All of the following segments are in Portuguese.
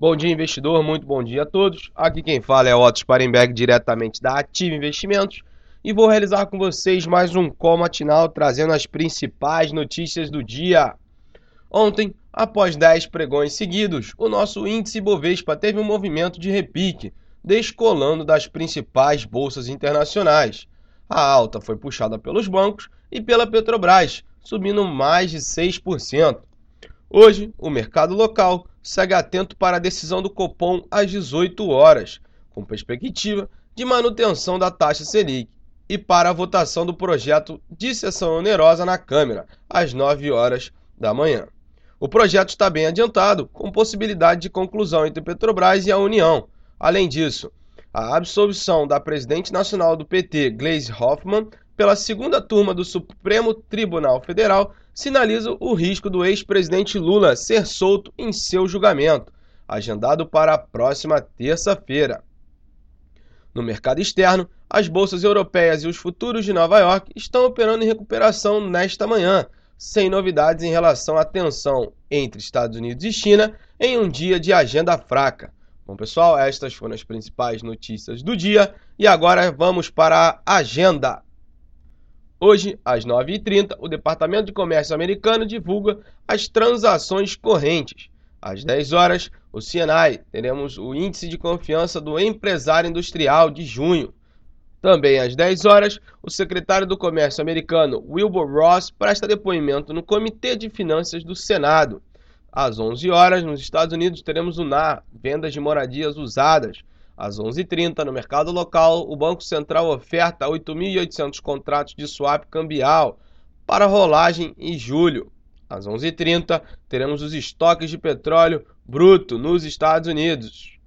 Bom dia, investidor. Muito bom dia a todos. Aqui quem fala é Otto Sparenberg, diretamente da Ativa Investimentos. E vou realizar com vocês mais um call matinal trazendo as principais notícias do dia. Ontem, após 10 pregões seguidos, o nosso índice Bovespa teve um movimento de repique, descolando das principais bolsas internacionais. A alta foi puxada pelos bancos e pela Petrobras, subindo mais de 6%. Hoje, o mercado local segue atento para a decisão do Copom às 18 horas, com perspectiva de manutenção da taxa Selic, e para a votação do projeto de sessão onerosa na Câmara, às 9 horas da manhã. O projeto está bem adiantado, com possibilidade de conclusão entre Petrobras e a União. Além disso, a absolvição da presidente nacional do PT, Gleisi Hoffmann, pela segunda turma do Supremo Tribunal Federal sinaliza o risco do ex-presidente Lula ser solto em seu julgamento, agendado para a próxima terça-feira. No mercado externo, as bolsas europeias e os futuros de Nova York estão operando em recuperação nesta manhã, sem novidades em relação à tensão entre Estados Unidos e China em um dia de agenda fraca. Bom, pessoal, estas foram as principais notícias do dia e agora vamos para a agenda. Hoje, às 9h30, o Departamento de Comércio americano divulga as transações correntes. Às 10 horas, o CNI, teremos o Índice de Confiança do Empresário Industrial de junho. Também às 10 horas, o secretário do Comércio americano Wilbur Ross presta depoimento no Comitê de Finanças do Senado. Às 11 horas, nos Estados Unidos, teremos o NAR, vendas de moradias usadas. Às 11h30, no mercado local, o Banco Central oferta 8.800 contratos de swap cambial para rolagem em julho. Às 11h30, teremos os estoques de petróleo bruto nos Estados Unidos.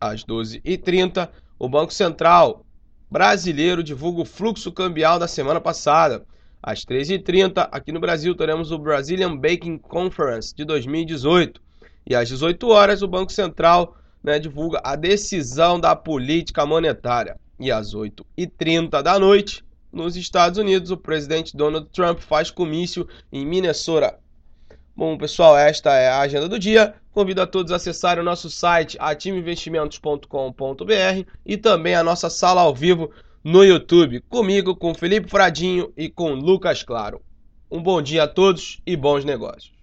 Às 12h30, o Banco Central brasileiro divulga o fluxo cambial da semana passada. Às 13h30, aqui no Brasil, teremos o Brazilian Banking Conference de 2018. E às 18 horas, o Banco Central né, divulga a decisão da política monetária. E às 8h30 da noite, nos Estados Unidos, o presidente Donald Trump faz comício em Minnesota. Bom, pessoal, esta é a agenda do dia. Convido a todos a acessarem o nosso site atimeinvestimentos.com.br e também a nossa sala ao vivo no YouTube, comigo, com Felipe Fradinho e com Lucas Claro. Um bom dia a todos e bons negócios.